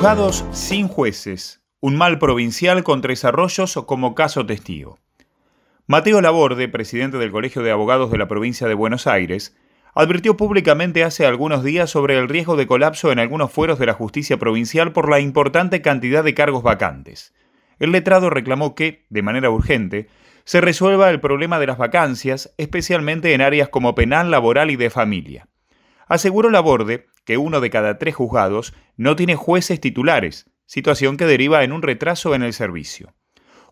Juzgados sin jueces. Un mal provincial con Tres Arroyos como caso testigo. Mateo Laborde, presidente del Colegio de Abogados de la provincia de Buenos Aires, advirtió públicamente hace algunos días sobre el riesgo de colapso en algunos fueros de la justicia provincial por la importante cantidad de cargos vacantes. El letrado reclamó que, de manera urgente, se resuelva el problema de las vacancias, especialmente en áreas como penal, laboral y de familia. Aseguró Laborde que uno de cada tres juzgados no tiene jueces titulares, situación que deriva en un retraso en el servicio.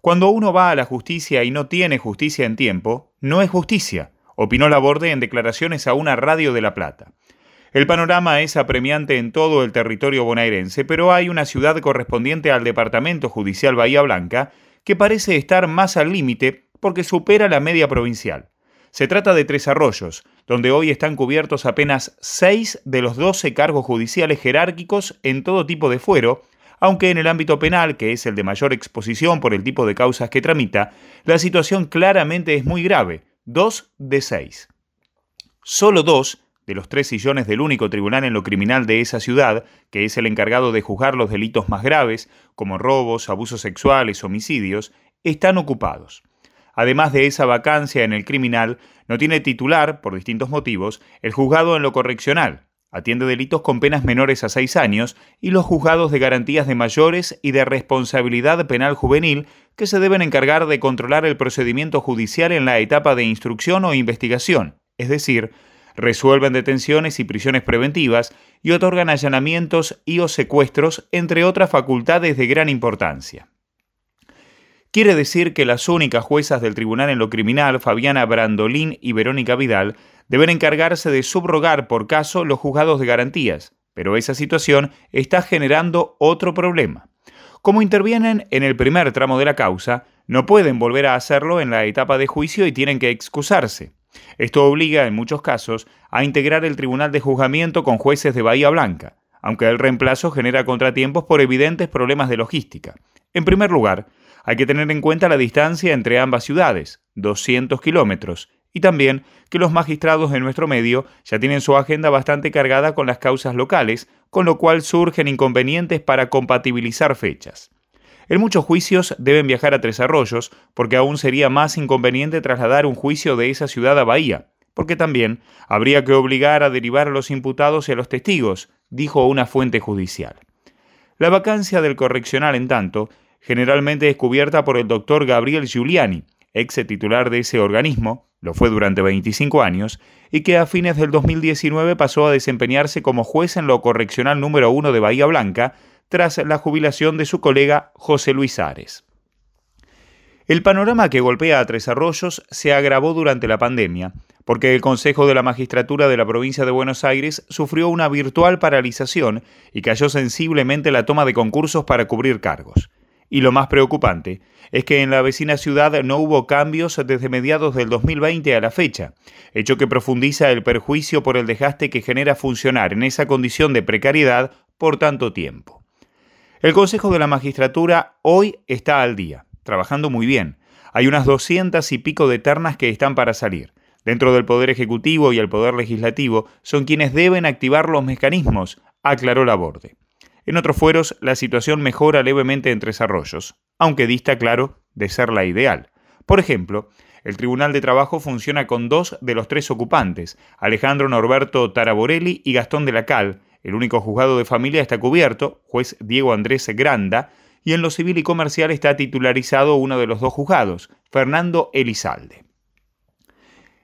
Cuando uno va a la justicia y no tiene justicia en tiempo, no es justicia, opinó Laborde en declaraciones a una radio de La Plata. El panorama es apremiante en todo el territorio bonaerense, pero hay una ciudad correspondiente al Departamento Judicial Bahía Blanca que parece estar más al límite porque supera la media provincial. Se trata de Tres Arroyos, donde hoy están cubiertos apenas 6 de los 12 cargos judiciales jerárquicos en todo tipo de fuero, aunque en el ámbito penal, que es el de mayor exposición por el tipo de causas que tramita, la situación claramente es muy grave, 2 de 6. Solo dos de los tres sillones del único tribunal en lo criminal de esa ciudad, que es el encargado de juzgar los delitos más graves, como robos, abusos sexuales, homicidios, están ocupados. Además de esa vacancia en el criminal, no tiene titular, por distintos motivos, el juzgado en lo correccional. Atiende delitos con penas menores a seis años y los juzgados de garantías de mayores y de responsabilidad penal juvenil que se deben encargar de controlar el procedimiento judicial en la etapa de instrucción o investigación, es decir, resuelven detenciones y prisiones preventivas y otorgan allanamientos y secuestros, entre otras facultades de gran importancia. Quiere decir que las únicas juezas del tribunal en lo criminal, Fabiana Brandolín y Verónica Vidal, deben encargarse de subrogar por caso los juzgados de garantías, pero esa situación está generando otro problema. Como intervienen en el primer tramo de la causa, no pueden volver a hacerlo en la etapa de juicio y tienen que excusarse. Esto obliga, en muchos casos, a integrar el tribunal de juzgamiento con jueces de Bahía Blanca, aunque el reemplazo genera contratiempos por evidentes problemas de logística. En primer lugar, hay que tener en cuenta la distancia entre ambas ciudades, 200 kilómetros, y también que los magistrados de nuestro medio ya tienen su agenda bastante cargada con las causas locales, con lo cual surgen inconvenientes para compatibilizar fechas. En muchos juicios deben viajar a Tres Arroyos, porque aún sería más inconveniente trasladar un juicio de esa ciudad a Bahía, porque también habría que obligar a derivar a los imputados y a los testigos, dijo una fuente judicial. La vacancia del correccional, en tanto, generalmente es cubierta por el doctor Gabriel Giuliani, ex titular de ese organismo, lo fue durante 25 años, y que a fines del 2019 pasó a desempeñarse como juez en lo correccional número 1 de Bahía Blanca, tras la jubilación de su colega José Luis Ares. El panorama que golpea a Tres Arroyos se agravó durante la pandemia, porque el Consejo de la Magistratura de la provincia de Buenos Aires sufrió una virtual paralización y cayó sensiblemente la toma de concursos para cubrir cargos. Y lo más preocupante es que en la vecina ciudad no hubo cambios desde mediados del 2020 a la fecha, hecho que profundiza el perjuicio por el desgaste que genera funcionar en esa condición de precariedad por tanto tiempo. El Consejo de la Magistratura hoy está al día, trabajando muy bien. Hay unas doscientas y pico de ternas que están para salir. Dentro del Poder Ejecutivo y el Poder Legislativo son quienes deben activar los mecanismos, aclaró Laborde. En otros fueros, la situación mejora levemente en Tres Arroyos, aunque dista, claro, de ser la ideal. Por ejemplo, el Tribunal de Trabajo funciona con dos de los tres ocupantes, Alejandro Norberto Taraborelli y Gastón de la Cal. El único juzgado de familia está cubierto, juez Diego Andrés Granda, y en lo civil y comercial está titularizado uno de los dos juzgados, Fernando Elizalde.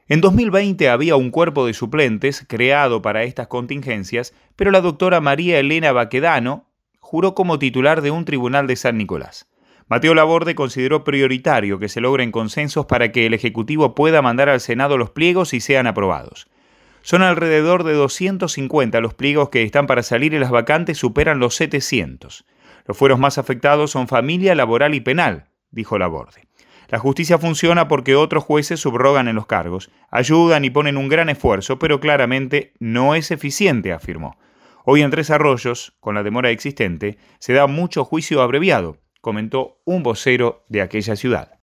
En 2020 había un cuerpo de suplentes creado para estas contingencias, pero la doctora María Elena Baquedano juró como titular de un tribunal de San Nicolás. Mateo Laborde consideró prioritario que se logren consensos para que el Ejecutivo pueda mandar al Senado los pliegos y sean aprobados. Son alrededor de 250 los pliegos que están para salir y las vacantes superan los 700. Los fueros más afectados son familia, laboral y penal, dijo Laborde. La justicia funciona porque otros jueces subrogan en los cargos, ayudan y ponen un gran esfuerzo, pero claramente no es eficiente, afirmó. Hoy en Tres Arroyos, con la demora existente, se da mucho juicio abreviado, comentó un vocero de aquella ciudad.